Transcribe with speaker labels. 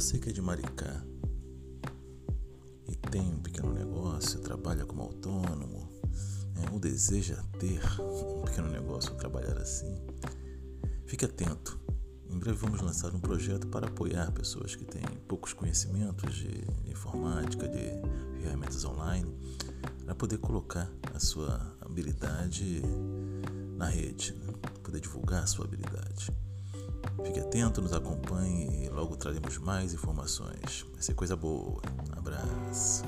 Speaker 1: Você que é de Maricá e tem um pequeno negócio, trabalha como autônomo, né, ou deseja ter um pequeno negócio trabalhar assim, fique atento. Em breve vamos lançar um projeto para apoiar pessoas que têm poucos conhecimentos de informática, de ferramentas online, para poder colocar a sua habilidade na rede, né? poder divulgar a sua habilidade. Fique atento, nos acompanhe e logo traremos mais informações. Vai ser coisa boa. Abraço.